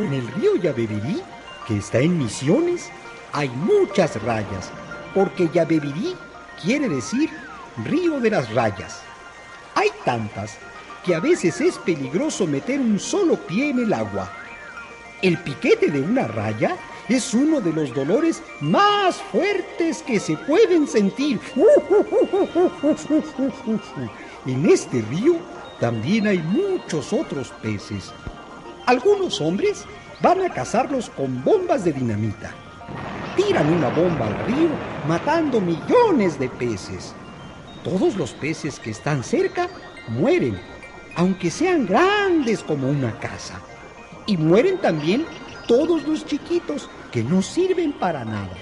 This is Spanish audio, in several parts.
En el río Yabebirí, que está en Misiones, hay muchas rayas, porque Yabebirí quiere decir río de las rayas. Hay tantas que a veces es peligroso meter un solo pie en el agua. El piquete de una raya es uno de los dolores más fuertes que se pueden sentir. En este río también hay muchos otros peces. Algunos hombres van a cazarlos con bombas de dinamita. Tiran una bomba al río, matando millones de peces. Todos los peces que están cerca mueren, aunque sean grandes como una casa. Y mueren también todos los chiquitos que no sirven para nada.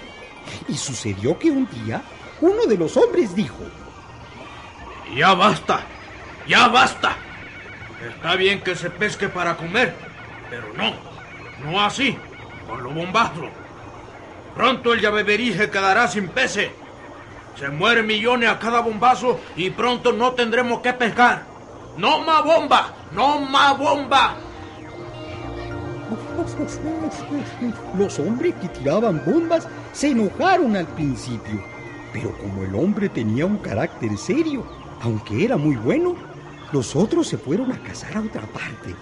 Y sucedió que un día uno de los hombres dijo, Ya basta, ya basta. Está bien que se pesque para comer, pero no, no así, con lo bombazo. Pronto el llaveverí se quedará sin peces. Se mueren millones a cada bombazo y pronto no tendremos que pescar. ¡No más bomba! ¡No más bomba! Los hombres que tiraban bombas se enojaron al principio, pero como el hombre tenía un carácter serio, aunque era muy bueno, los otros se fueron a cazar a otra parte.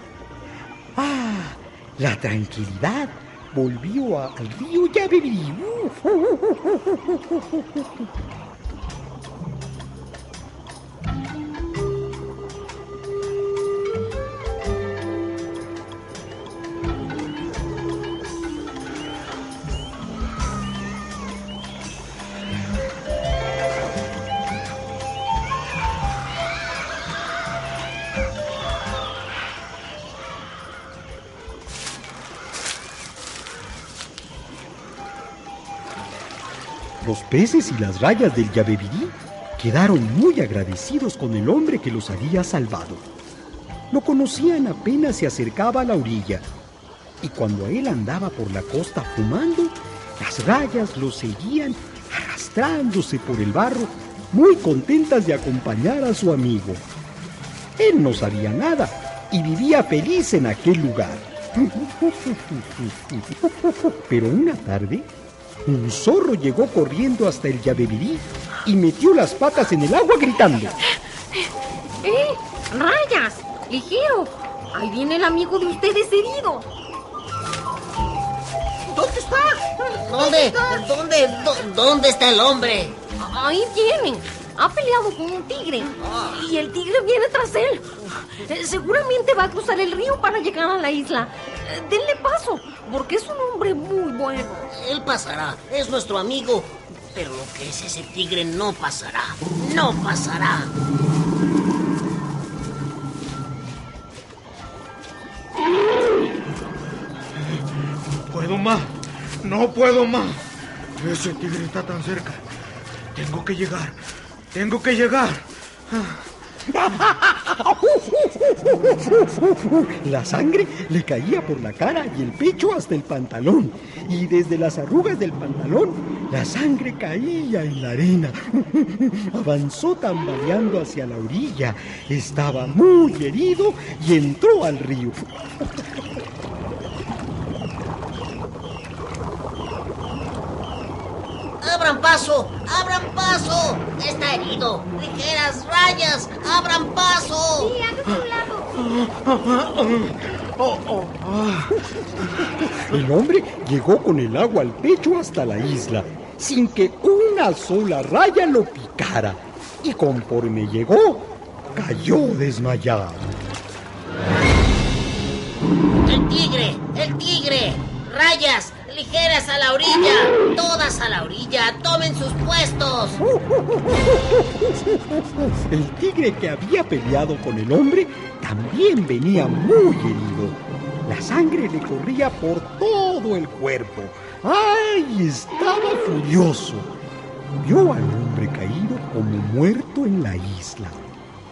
Ah, la tranquilidad volvió al río Yabebirí. peces y las rayas del Yabebirí quedaron muy agradecidos con el hombre que los había salvado. Lo conocían apenas se acercaba a la orilla, y cuando él andaba por la costa fumando, las rayas lo seguían arrastrándose por el barro, muy contentas de acompañar a su amigo. Él no sabía nada y vivía feliz en aquel lugar. Pero una tarde, un zorro llegó corriendo hasta el Yabebirí y metió las patas en el agua gritando. ¡Eh! ¡Rayas! ¡Ligero! Ahí viene el amigo de ustedes herido. ¿Dónde está? ¿Dónde? ¿Dónde? dó- ¿Dónde está el hombre? Ahí vienen. Ha peleado con un tigre. Y el tigre viene tras él. Seguramente va a cruzar el río para llegar a la isla. Denle paso, porque es un hombre muy bueno. Él pasará, es nuestro amigo. Pero lo que es ese tigre no pasará. No pasará. Puedo más, no puedo más. Ese tigre está tan cerca. Tengo que llegar, tengo que llegar. La sangre le caía por la cara y el pecho hasta el pantalón. Y desde las arrugas del pantalón, la sangre caía en la arena. Avanzó tambaleando hacia la orilla. Estaba muy herido y entró al río. ¡Abran paso! ¡Abran paso! ¡Está herido. Ligeras rayas, abran paso. El hombre llegó con el agua al pecho hasta la isla, sin que una sola raya lo picara. Y conforme llegó, cayó desmayado. El tigre, el tigre. Rayas, ligeras a la orilla. Todas a la orilla. Tomen sus puestos. El tigre que había peleado con el hombre también venía muy herido. La sangre le corría por todo el cuerpo. ¡Ay! Estaba furioso. Vio al hombre caído como muerto en la isla.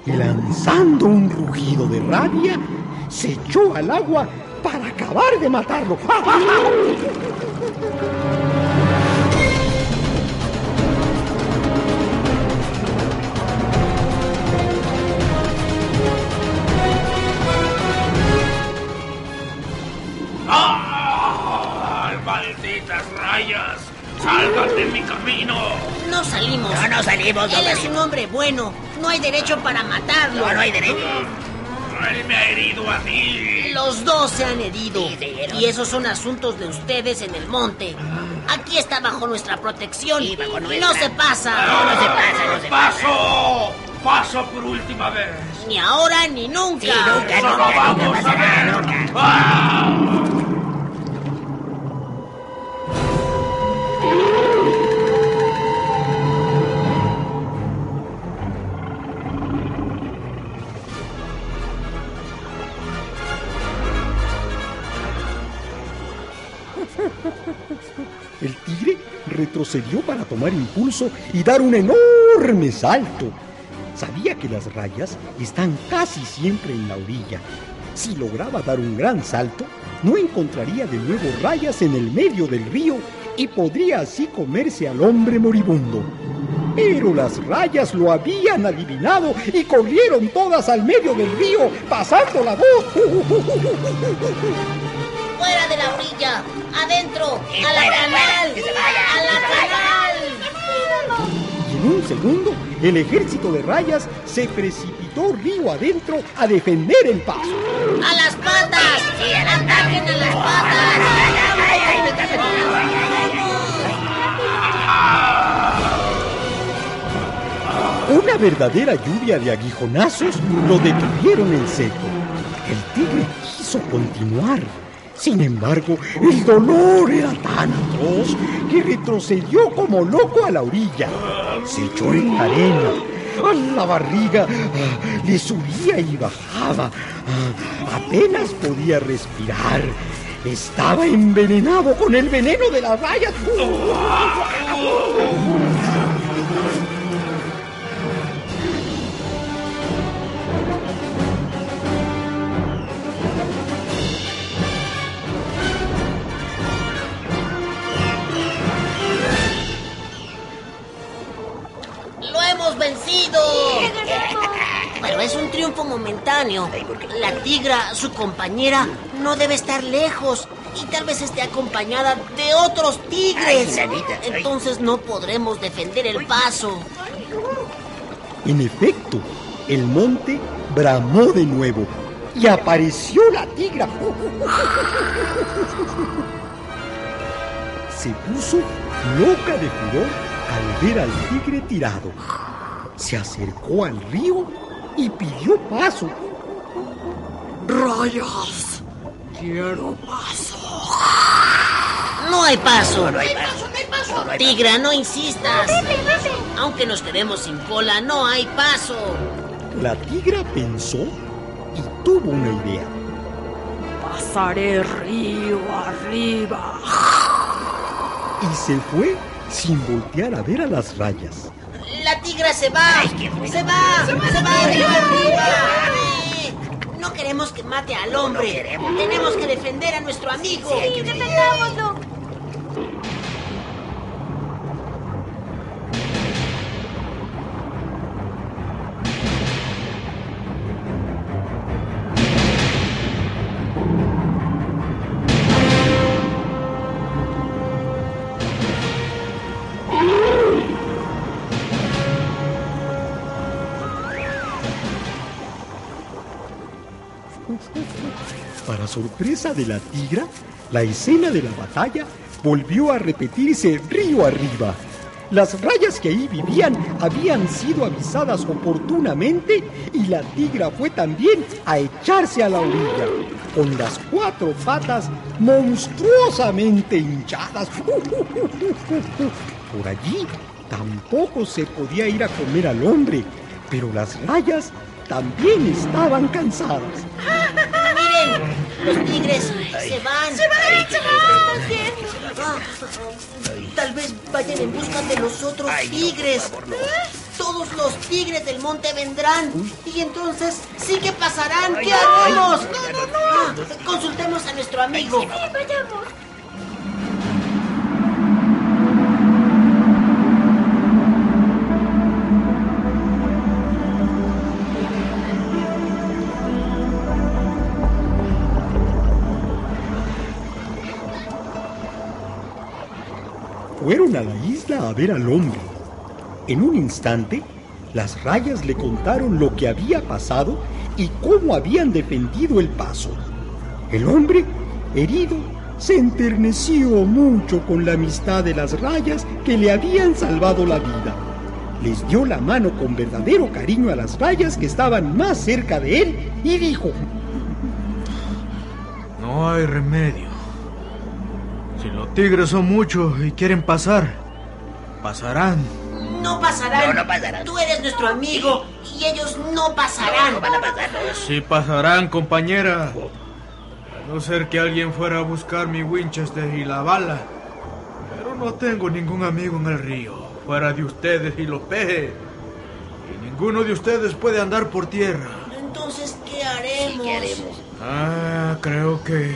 Y lanzando un rugido de rabia, se echó al agua para acabar de matarlo. ¡Ah! ¡Malditas rayas! ¡Salgan de mi camino! No salimos. No, no salimos, no Él es un hombre bueno. No hay derecho para matarlo. No, no hay derecho. ¡Él me ha herido a mí! Los dos se han herido. Y esos son asuntos de ustedes en el monte. Aquí está bajo nuestra protección. Sí, bajo y nuestra. no se pasa. No, no se pasa, no se pasa. ¡Paso! ¡Paso por última vez! Ni ahora ni nunca. Sí, nunca, ¡Eso nunca, vamos a ver! nunca. ¡Ah! Retrocedió para tomar impulso y dar un enorme salto. Sabía que las rayas están casi siempre en la orilla. Si lograba dar un gran salto, no encontraría de nuevo rayas en el medio del río y podría así comerse al hombre moribundo. Pero las rayas lo habían adivinado y corrieron todas al medio del río, pasando la voz. Fuera de la orilla. Adentro. A la fuera, canal. fuera, que se vaya, a que la se vaya. canal. Y en un segundo, el ejército de rayas se precipitó río adentro a defender el paso. A las patas. Sí, a las Ataquen a las patas. Una verdadera lluvia de aguijonazos lo detuvieron en seco. El tigre quiso continuar. Sin embargo, el dolor era tan atroz que retrocedió como loco a la orilla. Se echó en la arena. La barriga ah, le subía y bajaba. Ah, apenas podía respirar. Estaba envenenado con el veneno de las rayas. Vencido! Pero es un triunfo momentáneo. La tigra, su compañera, no debe estar lejos y tal vez esté acompañada de otros tigres. Entonces no podremos defender el paso. En efecto, el monte bramó de nuevo y apareció la tigra. Se puso loca de furor al ver al tigre tirado. Se acercó al río y pidió paso. Rayas, quiero paso. No hay paso. No hay paso, no hay paso. No hay Tigra, no insistas. Aunque nos quedemos sin cola, no hay paso. La tigra pensó y tuvo una idea. Pasaré río arriba. Y se fue sin voltear a ver a las rayas. Tigra se va. Ay, qué bueno. se va. Se va arriba. Eh, No queremos que mate al hombre. queremos. Tenemos que defender a nuestro amigo. Sí, hay que defendámoslo. Sorpresa de la tigra, la escena de la batalla volvió a repetirse río arriba. Las rayas que ahí vivían habían sido avisadas oportunamente y la tigra fue también a echarse a la orilla, con las cuatro patas monstruosamente hinchadas. Por allí tampoco se podía ir a comer al hombre, pero las rayas también estaban cansadas. Los tigres se van. ¡Se van! ¡Se van! tal vez vayan en busca de los otros tigres. Todos los tigres del monte vendrán. Y entonces sí que pasarán. ¿Qué haremos? No, no, no. consultemos a nuestro amigo. Vayamos. Fueron a la isla a ver al hombre. En un instante, las rayas le contaron lo que había pasado y cómo habían defendido el paso. El hombre, herido, se enterneció mucho con la amistad de las rayas que le habían salvado la vida. Les dio la mano con verdadero cariño a las rayas que estaban más cerca de él y dijo, No hay remedio. Si los tigres son muchos y quieren pasar, pasarán. No pasarán. No, no pasarán. Tú eres nuestro amigo y ellos no pasarán. No van a pasar. Sí pasarán, compañera. A no ser que alguien fuera a buscar mi Winchester y la bala. Pero no tengo ningún amigo en el río, fuera de ustedes y los peces. Y ninguno de ustedes puede andar por tierra. Entonces, ¿qué haremos? ¿Qué haremos? Ah, creo que...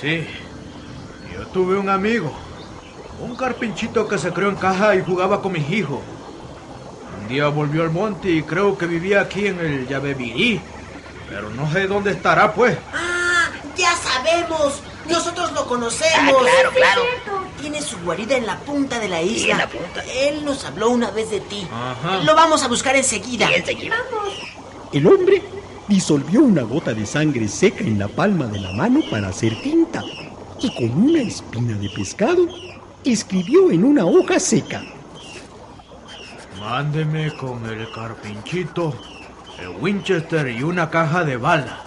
Sí. Yo tuve un amigo. Un carpinchito que se creó en caja y jugaba con mis hijos. Un día volvió al monte y creo que vivía aquí en el Yabebirí. Pero no sé dónde estará, pues. Ah, ya sabemos. Nosotros lo conocemos. Ah, claro, claro. Tiene su guarida en la punta de la isla. Sí, en la punta. Él nos habló una vez de ti. Ajá. Lo vamos a buscar enseguida. Y enseguida. El hombre disolvió una gota de sangre seca en la palma de la mano para hacer tinta y con una espina de pescado escribió en una hoja seca. Mándeme con el carpinchito, el Winchester y una caja de bala.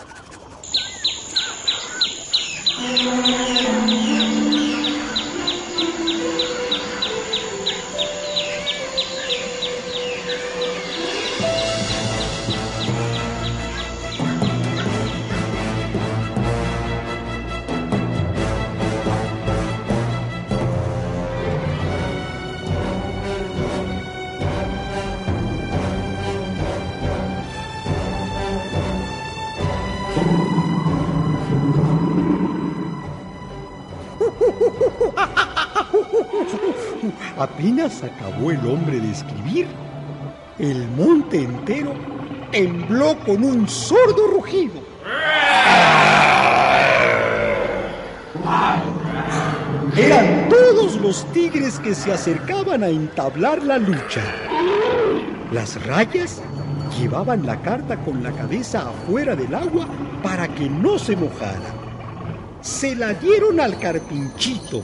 Apenas acabó el hombre de escribir, el monte entero tembló con un sordo rugido. Eran todos los tigres que se acercaban a entablar la lucha. Las rayas llevaban la carta con la cabeza afuera del agua para que no se mojara. Se la dieron al carpinchito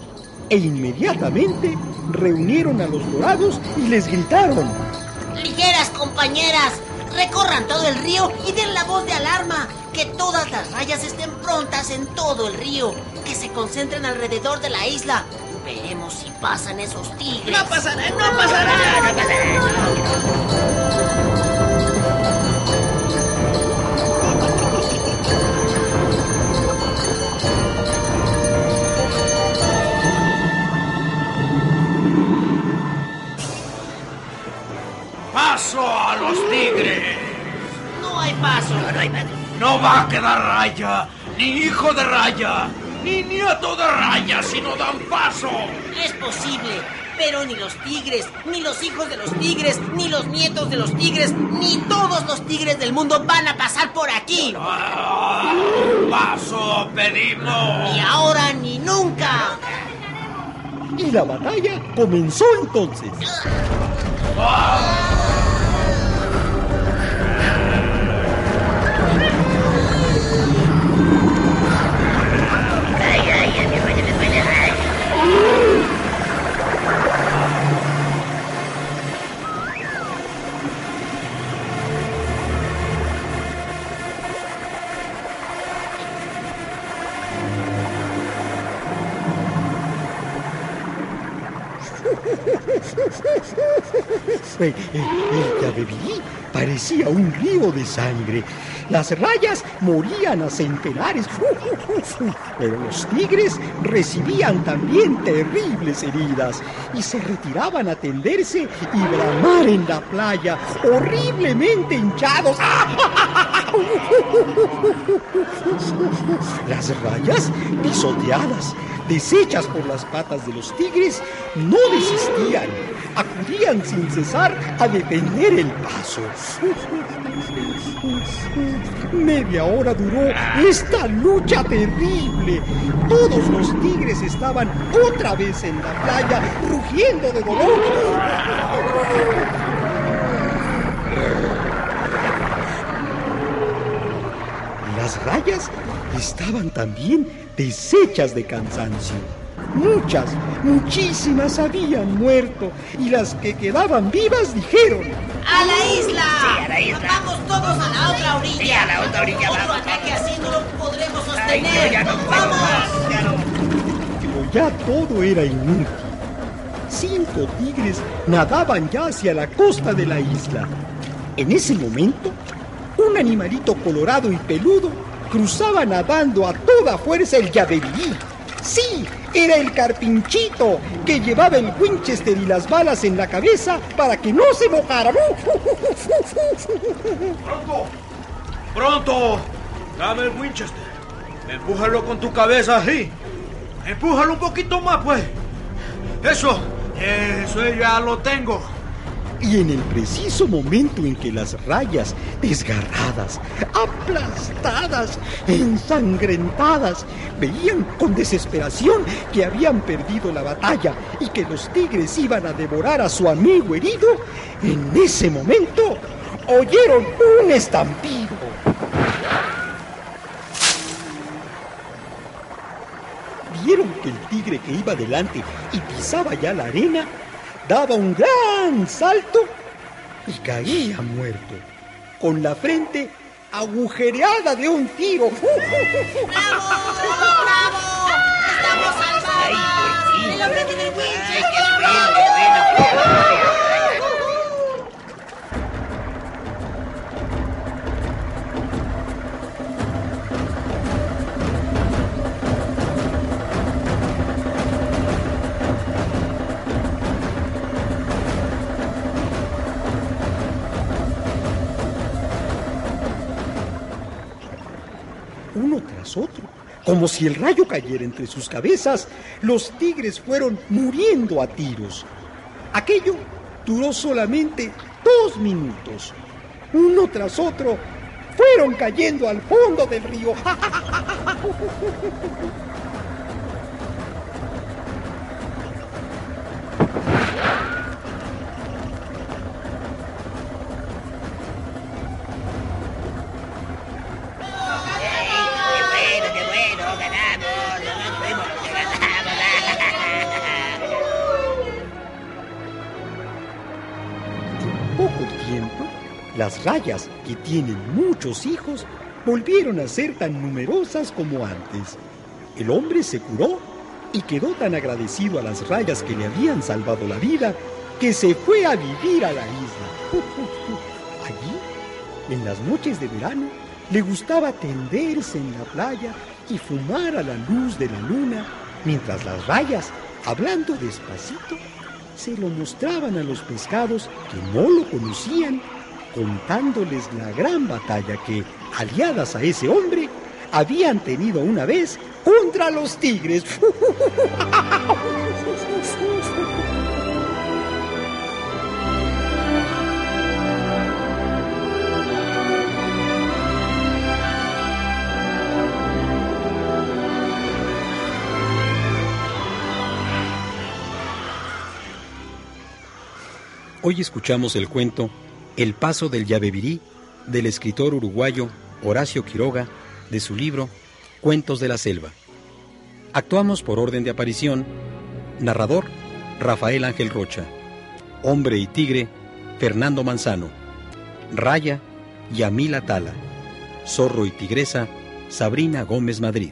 e inmediatamente reunieron a los dorados y les gritaron. Ligeras, compañeras. Recorran todo el río y den la voz de alarma. Que todas las rayas estén prontas en todo el río. Que se concentren alrededor de la isla. Veremos si pasan esos tigres. No pasará, no pasará. No. ¡Paso a los tigres! No hay paso. No, hay más. No va a quedar raya, ni hijo de raya, ni nieto de raya si no dan paso. Es posible. Pero ni los tigres, ni los hijos de los tigres, ni los nietos de los tigres, ni todos los tigres del mundo van a pasar por aquí. Ah, paso pedimos. Ni ahora ni nunca. Y la batalla comenzó entonces. El, el parecía un río de sangre. Las rayas morían a centenares, pero los tigres recibían también terribles heridas y se retiraban a tenderse y bramar en la playa, horriblemente hinchados. Las rayas, pisoteadas, deshechas por las patas de los tigres, no desistían. Acudían sin cesar a detener el paso. Media hora duró esta lucha terrible. Todos los tigres estaban otra vez en la playa, rugiendo de dolor. Las rayas estaban también deshechas de cansancio. Muchas, muchísimas habían muerto y las que quedaban vivas dijeron... ¡A la isla! Sí, a la isla. ¡Vamos todos a la otra orilla! Sí, a la otra orilla, Otro vamos, ataque vamos. así no lo podremos Ay, sostener. ya no ¡Vamos! más, ya no. Pero ya todo era inútil. Cinco tigres nadaban ya hacia la costa de la isla. En ese momento, un animalito colorado y peludo cruzaba nadando a toda fuerza el Yabebirí. Sí, era el carpinchito que llevaba el Winchester y las balas en la cabeza para que no se mojara. ¡Pronto! ¡Pronto! Dame el Winchester. Empújalo con tu cabeza así. Empújalo un poquito más, pues. Eso, eso ya lo tengo. Y en el preciso momento en que las rayas, desgarradas, aplastadas, ensangrentadas, veían con desesperación que habían perdido la batalla y que los tigres iban a devorar a su amigo herido, en ese momento oyeron un estampido. Vieron que el tigre que iba delante y pisaba ya la arena daba un gran salto y caía muerto, con la frente agujereada de un tiro. Otro, como si el rayo cayera entre sus cabezas, los tigres fueron muriendo a tiros. Aquello duró solamente dos minutos. Uno tras otro, fueron cayendo al fondo del río. tiempo, las rayas, que tienen muchos hijos, volvieron a ser tan numerosas como antes. El hombre se curó y quedó tan agradecido a las rayas que le habían salvado la vida que se fue a vivir a la isla. Allí, en las noches de verano, le gustaba tenderse en la playa y fumar a la luz de la luna, mientras las rayas, hablando despacito, se lo mostraban a los pescados que no lo conocían, contándoles la gran batalla que, aliadas a ese hombre, habían tenido una vez contra los tigres. Hoy escuchamos el cuento El paso del Yabebirí del escritor uruguayo Horacio Quiroga de su libro Cuentos de la Selva. Actuamos por orden de aparición. Narrador Rafael Ángel Rocha. Hombre y tigre Fernando Manzano. Raya Yamila Tala. Zorro y tigresa Sabrina Gómez Madrid.